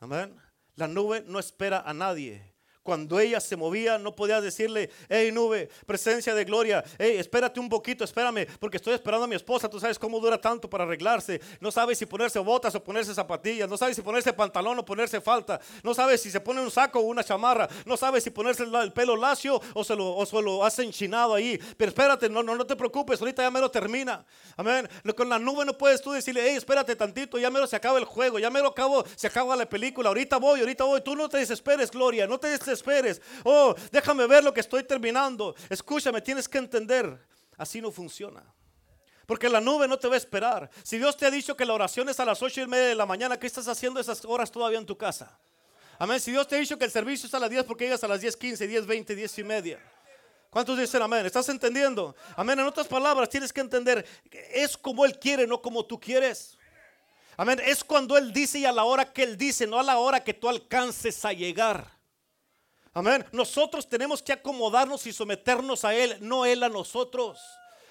Amén. La nube no espera a nadie. Cuando ella se movía, no podía decirle, hey nube, presencia de gloria, hey, espérate un poquito, espérame, porque estoy esperando a mi esposa. Tú sabes cómo dura tanto para arreglarse. No sabes si ponerse botas o ponerse zapatillas. No sabes si ponerse pantalón o ponerse falta. No sabes si se pone un saco o una chamarra. No sabes si ponerse el pelo lacio o se lo, o se lo hace enchinado ahí. Pero espérate, no, no, no te preocupes, ahorita ya me lo termina. Amén. Con la nube no puedes tú decirle, hey, espérate tantito, ya me lo se acaba el juego, ya me lo acabo, se acaba la película. Ahorita voy, ahorita voy. Tú no te desesperes, Gloria, no te desesperes esperes. Oh, déjame ver lo que estoy terminando. Escúchame, tienes que entender. Así no funciona. Porque la nube no te va a esperar. Si Dios te ha dicho que la oración es a las ocho y media de la mañana, ¿qué estás haciendo esas horas todavía en tu casa? Amén. Si Dios te ha dicho que el servicio es a las 10, porque llegas a las 10, 15, 10, 20, 10 y media? ¿Cuántos dicen amén? ¿Estás entendiendo? Amén. En otras palabras, tienes que entender, es como Él quiere, no como tú quieres. Amén. Es cuando Él dice y a la hora que Él dice, no a la hora que tú alcances a llegar. Amén. Nosotros tenemos que acomodarnos y someternos a Él, no Él a nosotros.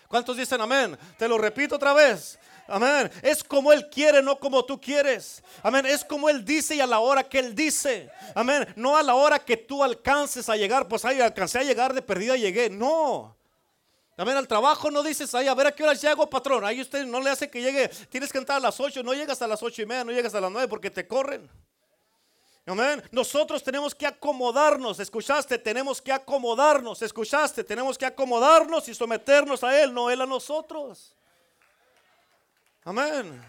¿Cuántos dicen amén? Te lo repito otra vez. Amén. Es como Él quiere, no como tú quieres. Amén. Es como Él dice y a la hora que Él dice. Amén. No a la hora que tú alcances a llegar. Pues ahí alcancé a llegar de perdida, llegué. No. Amén. Al trabajo no dices ahí, a ver a qué hora llego, patrón. Ahí usted no le hace que llegue. Tienes que entrar a las 8. No llegas a las ocho y media, no llegas a las 9 porque te corren. Amén. Nosotros tenemos que acomodarnos, escuchaste, tenemos que acomodarnos, escuchaste, tenemos que acomodarnos y someternos a Él, no Él a nosotros. Amén.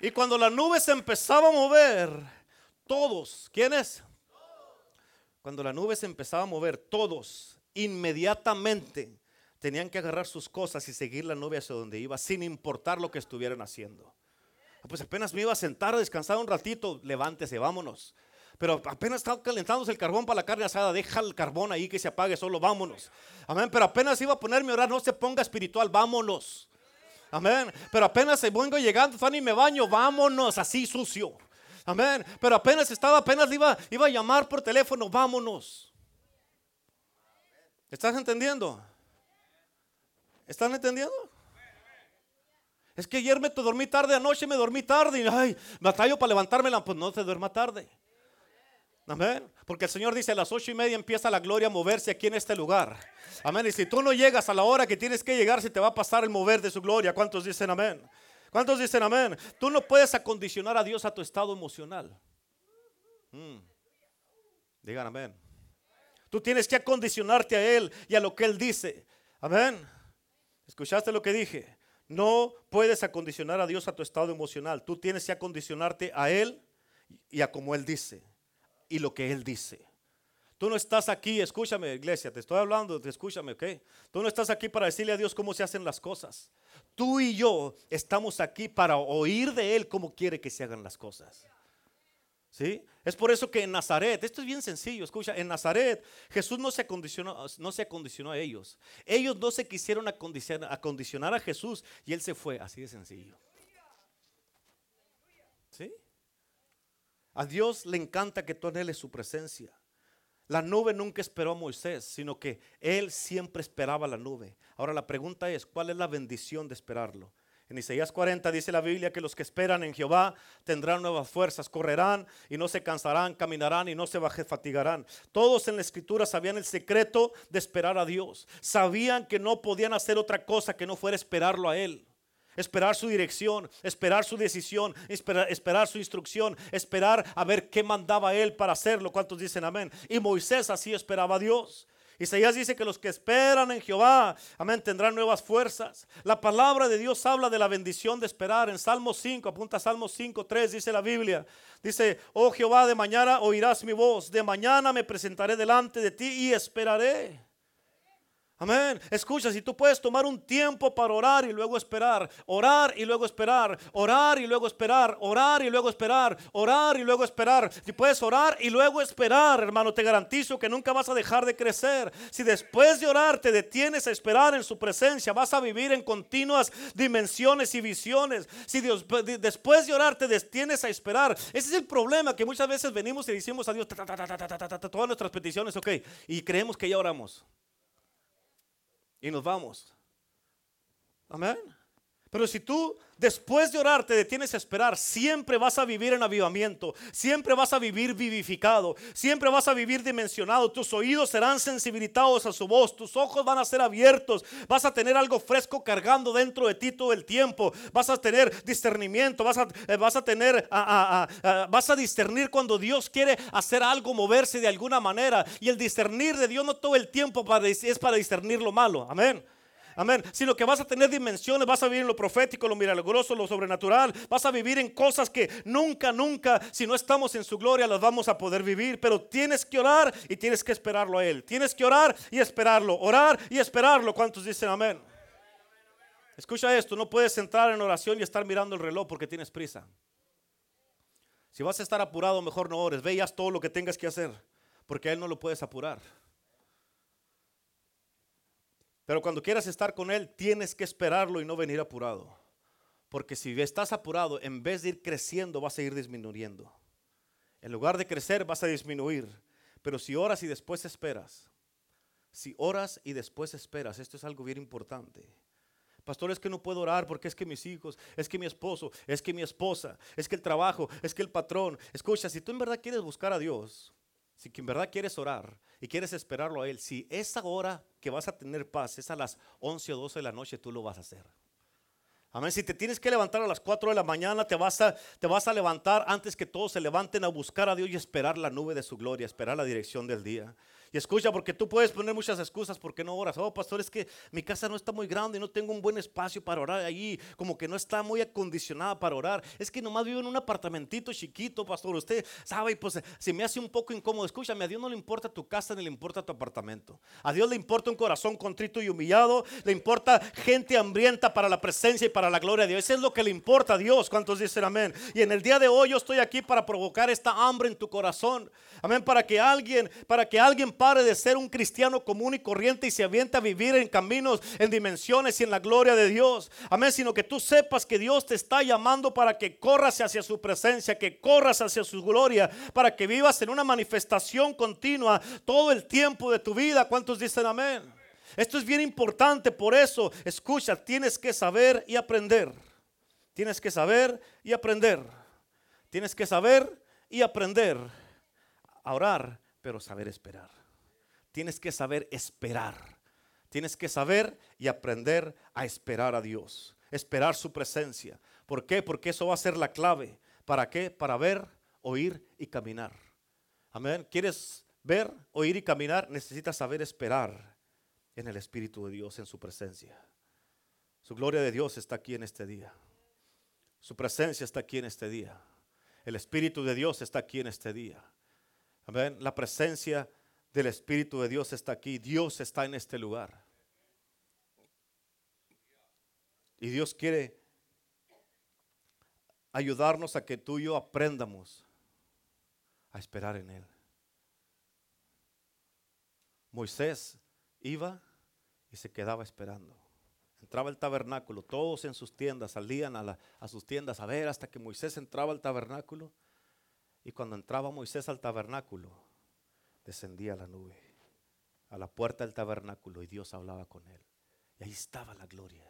Y cuando la nube se empezaba a mover, todos, ¿quiénes? Cuando la nube se empezaba a mover, todos inmediatamente tenían que agarrar sus cosas y seguir la nube hacia donde iba, sin importar lo que estuvieran haciendo. Pues apenas me iba a sentar a descansar un ratito, levántese, vámonos. Pero apenas estaba calentándose el carbón para la carne asada, deja el carbón ahí que se apague, solo vámonos. Amén. Pero apenas iba a ponerme a orar, no se ponga espiritual, vámonos. Amén. Pero apenas se vengo llegando, Fanny, me baño, vámonos, así sucio. Amén. Pero apenas estaba, apenas iba, iba a llamar por teléfono, vámonos. ¿Estás entendiendo? ¿Están entendiendo? Es que ayer me dormí tarde, anoche me dormí tarde y ay, batallo para levantarme, pues no se duerma tarde. Amén. Porque el Señor dice a las ocho y media empieza la gloria a moverse aquí en este lugar. Amén. Y si tú no llegas a la hora que tienes que llegar, se te va a pasar el mover de su gloria. ¿Cuántos dicen amén? ¿Cuántos dicen amén? Tú no puedes acondicionar a Dios a tu estado emocional. Mm. Digan amén. Tú tienes que acondicionarte a Él y a lo que Él dice. Amén. ¿Escuchaste lo que dije? No puedes acondicionar a Dios a tu estado emocional. Tú tienes que acondicionarte a Él y a como Él dice y lo que Él dice. Tú no estás aquí, escúchame iglesia, te estoy hablando, escúchame, ¿ok? Tú no estás aquí para decirle a Dios cómo se hacen las cosas. Tú y yo estamos aquí para oír de Él cómo quiere que se hagan las cosas. Es por eso que en Nazaret, esto es bien sencillo, escucha, en Nazaret Jesús no se acondicionó, no se a ellos. Ellos no se quisieron acondicionar, acondicionar a Jesús y Él se fue, así de sencillo. ¿Sí? A Dios le encanta que tú anheles su presencia. La nube nunca esperó a Moisés, sino que Él siempre esperaba la nube. Ahora la pregunta es, ¿cuál es la bendición de esperarlo? En Isaías 40 dice la Biblia que los que esperan en Jehová tendrán nuevas fuerzas, correrán y no se cansarán, caminarán y no se fatigarán. Todos en la escritura sabían el secreto de esperar a Dios. Sabían que no podían hacer otra cosa que no fuera esperarlo a Él. Esperar su dirección, esperar su decisión, esperar, esperar, su instrucción, esperar a ver qué mandaba él para hacerlo. ¿Cuántos dicen amén? Y Moisés así esperaba a Dios. Isaías dice que los que esperan en Jehová, amén, tendrán nuevas fuerzas. La palabra de Dios habla de la bendición de esperar. En Salmo 5, apunta Salmo 5, 3, dice la Biblia. Dice, oh Jehová, de mañana oirás mi voz, de mañana me presentaré delante de ti y esperaré. Amén. Escucha, si tú puedes tomar un tiempo para orar y luego esperar, orar y luego esperar, orar y luego esperar, orar y luego esperar, orar y luego esperar. Si puedes orar y luego esperar, hermano, te garantizo que nunca vas a dejar de crecer. Si después de orar te detienes a esperar en su presencia, vas a vivir en continuas dimensiones y visiones. Si Dios, después de orar te detienes a esperar, ese es el problema que muchas veces venimos y decimos a Dios todas nuestras peticiones, ok, y creemos que ya oramos y nos vamos. Amén. Pero si tú después de orar te detienes a esperar, siempre vas a vivir en avivamiento, siempre vas a vivir vivificado, siempre vas a vivir dimensionado, tus oídos serán sensibilizados a su voz, tus ojos van a ser abiertos, vas a tener algo fresco cargando dentro de ti todo el tiempo, vas a tener discernimiento, vas a, eh, vas a tener, vas a discernir cuando Dios quiere hacer algo, moverse de alguna manera. Y el discernir de Dios no todo el tiempo es para discernir lo malo, amén. Amén. Sino que vas a tener dimensiones, vas a vivir en lo profético, lo milagroso, lo sobrenatural. Vas a vivir en cosas que nunca, nunca, si no estamos en su gloria, las vamos a poder vivir. Pero tienes que orar y tienes que esperarlo a Él. Tienes que orar y esperarlo. Orar y esperarlo. ¿Cuántos dicen amén? Escucha esto, no puedes entrar en oración y estar mirando el reloj porque tienes prisa. Si vas a estar apurado, mejor no ores. Veas todo lo que tengas que hacer, porque a Él no lo puedes apurar. Pero cuando quieras estar con Él, tienes que esperarlo y no venir apurado. Porque si estás apurado, en vez de ir creciendo, vas a ir disminuyendo. En lugar de crecer, vas a disminuir. Pero si oras y después esperas, si oras y después esperas, esto es algo bien importante. Pastor, es que no puedo orar porque es que mis hijos, es que mi esposo, es que mi esposa, es que el trabajo, es que el patrón. Escucha, si tú en verdad quieres buscar a Dios, si en verdad quieres orar y quieres esperarlo a Él, si esa hora que vas a tener paz es a las 11 o 12 de la noche, tú lo vas a hacer. Amén. Si te tienes que levantar a las 4 de la mañana, te vas, a, te vas a levantar antes que todos se levanten a buscar a Dios y esperar la nube de su gloria, esperar la dirección del día. Y escucha, porque tú puedes poner muchas excusas porque no oras. Oh, pastor, es que mi casa no está muy grande y no tengo un buen espacio para orar allí. Como que no está muy acondicionada para orar. Es que nomás vivo en un apartamentito chiquito, pastor. Usted sabe, pues se me hace un poco incómodo. Escúchame, a Dios no le importa tu casa ni le importa tu apartamento. A Dios le importa un corazón contrito y humillado. Le importa gente hambrienta para la presencia y para la gloria de Dios. Eso es lo que le importa a Dios. ¿Cuántos dicen amén? Y en el día de hoy yo estoy aquí para provocar esta hambre en tu corazón. Amén. Para que alguien, para que alguien pare de ser un cristiano común y corriente y se avienta a vivir en caminos, en dimensiones y en la gloria de Dios. Amén, sino que tú sepas que Dios te está llamando para que corras hacia su presencia, que corras hacia su gloria, para que vivas en una manifestación continua todo el tiempo de tu vida. ¿Cuántos dicen amén? Esto es bien importante, por eso, escucha, tienes que saber y aprender. Tienes que saber y aprender. Tienes que saber y aprender a orar, pero saber esperar. Tienes que saber esperar. Tienes que saber y aprender a esperar a Dios. Esperar su presencia. ¿Por qué? Porque eso va a ser la clave. ¿Para qué? Para ver, oír y caminar. Amén. ¿Quieres ver, oír y caminar? Necesitas saber esperar en el Espíritu de Dios, en su presencia. Su gloria de Dios está aquí en este día. Su presencia está aquí en este día. El Espíritu de Dios está aquí en este día. La presencia del Espíritu de Dios está aquí. Dios está en este lugar. Y Dios quiere ayudarnos a que tú y yo aprendamos a esperar en Él. Moisés iba y se quedaba esperando. Entraba al tabernáculo, todos en sus tiendas, salían a, a sus tiendas a ver hasta que Moisés entraba al tabernáculo y cuando entraba Moisés al tabernáculo, descendía la nube a la puerta del tabernáculo y Dios hablaba con él. Y ahí estaba la gloria.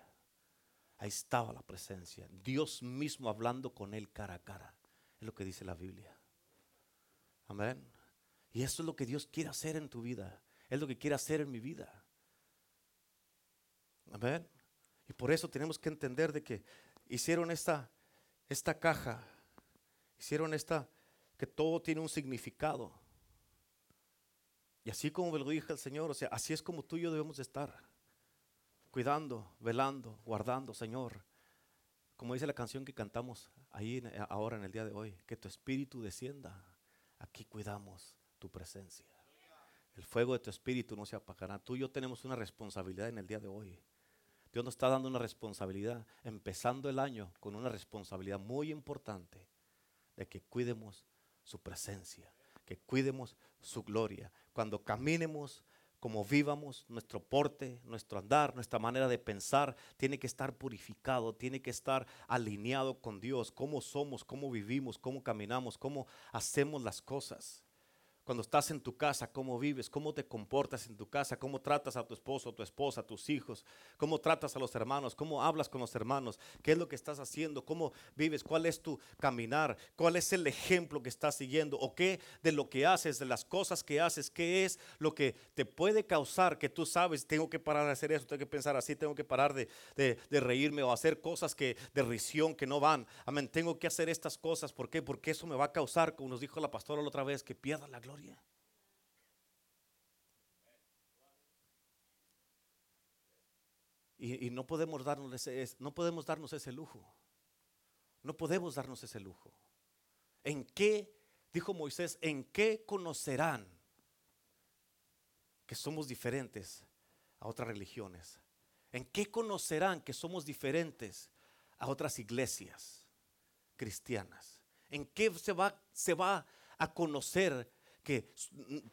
ahí estaba la presencia. Dios mismo hablando con él cara a cara. Es lo que dice la Biblia. Amén. Y eso es lo que Dios quiere hacer en tu vida. Es lo que quiere hacer en mi vida. Amén. Y por eso tenemos que entender de que hicieron esta, esta caja, hicieron esta, que todo tiene un significado. Y así como lo dije el Señor, o sea, así es como tú y yo debemos de estar. Cuidando, velando, guardando, Señor. Como dice la canción que cantamos ahí ahora en el día de hoy, que tu espíritu descienda. Aquí cuidamos tu presencia. El fuego de tu espíritu no se apagará. Tú y yo tenemos una responsabilidad en el día de hoy. Dios nos está dando una responsabilidad, empezando el año con una responsabilidad muy importante de que cuidemos su presencia, que cuidemos su gloria. Cuando caminemos, como vivamos, nuestro porte, nuestro andar, nuestra manera de pensar, tiene que estar purificado, tiene que estar alineado con Dios, cómo somos, cómo vivimos, cómo caminamos, cómo hacemos las cosas. Cuando estás en tu casa, cómo vives, cómo te comportas en tu casa, cómo tratas a tu esposo, a tu esposa, a tus hijos, cómo tratas a los hermanos, cómo hablas con los hermanos, qué es lo que estás haciendo, cómo vives, cuál es tu caminar, cuál es el ejemplo que estás siguiendo o qué de lo que haces, de las cosas que haces, qué es lo que te puede causar que tú sabes, tengo que parar de hacer eso, tengo que pensar así, tengo que parar de, de reírme o hacer cosas que de risión que no van. Amén, tengo que hacer estas cosas. ¿Por qué? Porque eso me va a causar, como nos dijo la pastora la otra vez, que pierda la gloria y, no, podemos darnos ese, no podemos darnos ese lujo. No podemos darnos ese lujo. ¿En qué, dijo Moisés, en qué conocerán que somos diferentes a otras religiones? ¿En qué conocerán que somos diferentes a otras iglesias cristianas? ¿En qué se va, se va a conocer que,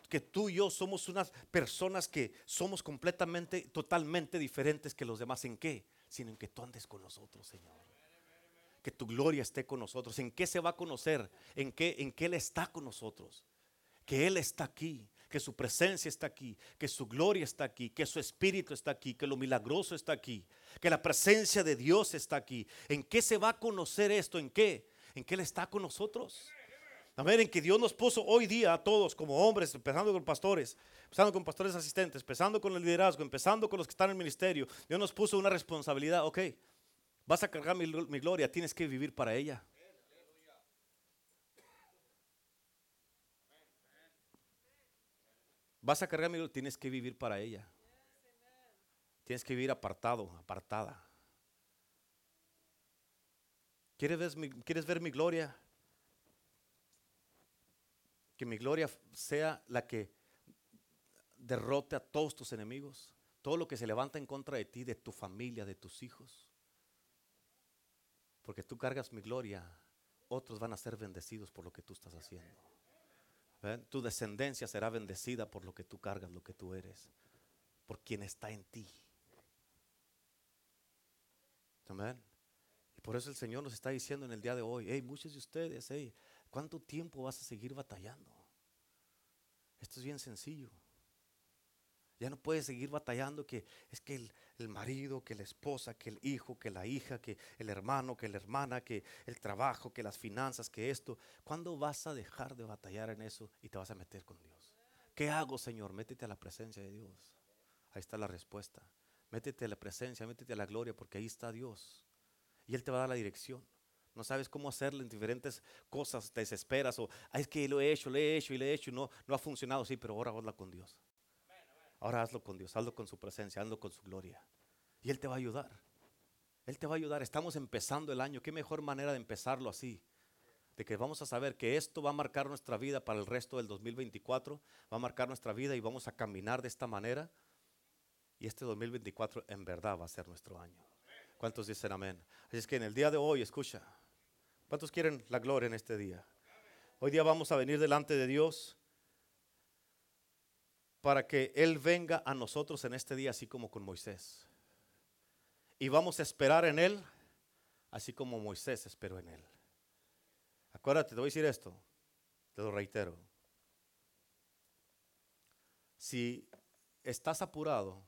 que tú y yo somos unas personas que somos completamente, totalmente diferentes que los demás. ¿En qué? Sino en que tú andes con nosotros, Señor. Que tu gloria esté con nosotros. ¿En qué se va a conocer? ¿En qué, en qué Él está con nosotros? Que Él está aquí que su presencia está aquí, que su gloria está aquí, que su espíritu está aquí, que lo milagroso está aquí, que la presencia de Dios está aquí. ¿En qué se va a conocer esto? ¿En qué? En qué Él está con nosotros. Amén, en que Dios nos puso hoy día a todos como hombres, empezando con pastores, empezando con pastores asistentes, empezando con el liderazgo, empezando con los que están en el ministerio. Dios nos puso una responsabilidad, ok, vas a cargar mi, mi gloria, tienes que vivir para ella. Vas a cargar mi gloria, tienes que vivir para ella. Tienes que vivir apartado, apartada. ¿Quieres ver ¿Quieres ver mi gloria? Que mi gloria sea la que derrote a todos tus enemigos, todo lo que se levanta en contra de ti, de tu familia, de tus hijos. Porque tú cargas mi gloria, otros van a ser bendecidos por lo que tú estás haciendo. Tu descendencia será bendecida por lo que tú cargas, lo que tú eres, por quien está en ti. Amén. Y por eso el Señor nos está diciendo en el día de hoy, hey, muchos de ustedes, hey, ¿Cuánto tiempo vas a seguir batallando? Esto es bien sencillo. Ya no puedes seguir batallando que es que el, marido, que la esposa, que el hijo, que la hija, que el hermano, que la hermana, que el trabajo, que las finanzas, que esto. ¿Cuándo vas a dejar de batallar en eso y te vas a meter con Dios? ¿Qué hago, Señor? Métete a la presencia de Dios. Ahí está la respuesta. Métete a la presencia, métete a la gloria, porque ahí está Dios. Y Él te va a dar la dirección no sabes cómo hacerlo en diferentes cosas, te desesperas o es que lo he hecho, lo he hecho y lo he hecho y no, no ha funcionado, sí, pero ahora hazlo con Dios. Ahora hazlo con Dios, hazlo con su presencia, hazlo con su gloria. Y Él te va a ayudar. Él te va a ayudar. Estamos empezando el año. Qué mejor manera de empezarlo así. De que vamos a saber que esto va a marcar nuestra vida para el resto del 2024. Va a marcar nuestra vida y vamos a caminar de esta manera. Y este 2024 en verdad va a ser nuestro año. ¿Cuántos dicen amén? Así es que en el día de hoy, escucha, ¿Cuántos quieren la gloria en este día? Hoy día vamos a venir delante de Dios para que Él venga a nosotros en este día, así como con Moisés. Y vamos a esperar en Él, así como Moisés esperó en Él. Acuérdate, te voy a decir esto, te lo reitero. Si estás apurado,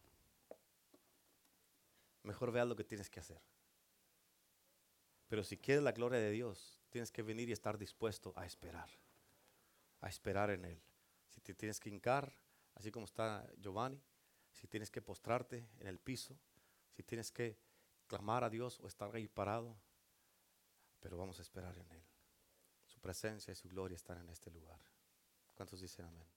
mejor vea lo que tienes que hacer. Pero si quieres la gloria de Dios, tienes que venir y estar dispuesto a esperar, a esperar en Él. Si te tienes que hincar, así como está Giovanni, si tienes que postrarte en el piso, si tienes que clamar a Dios o estar ahí parado, pero vamos a esperar en Él. Su presencia y su gloria están en este lugar. ¿Cuántos dicen amén?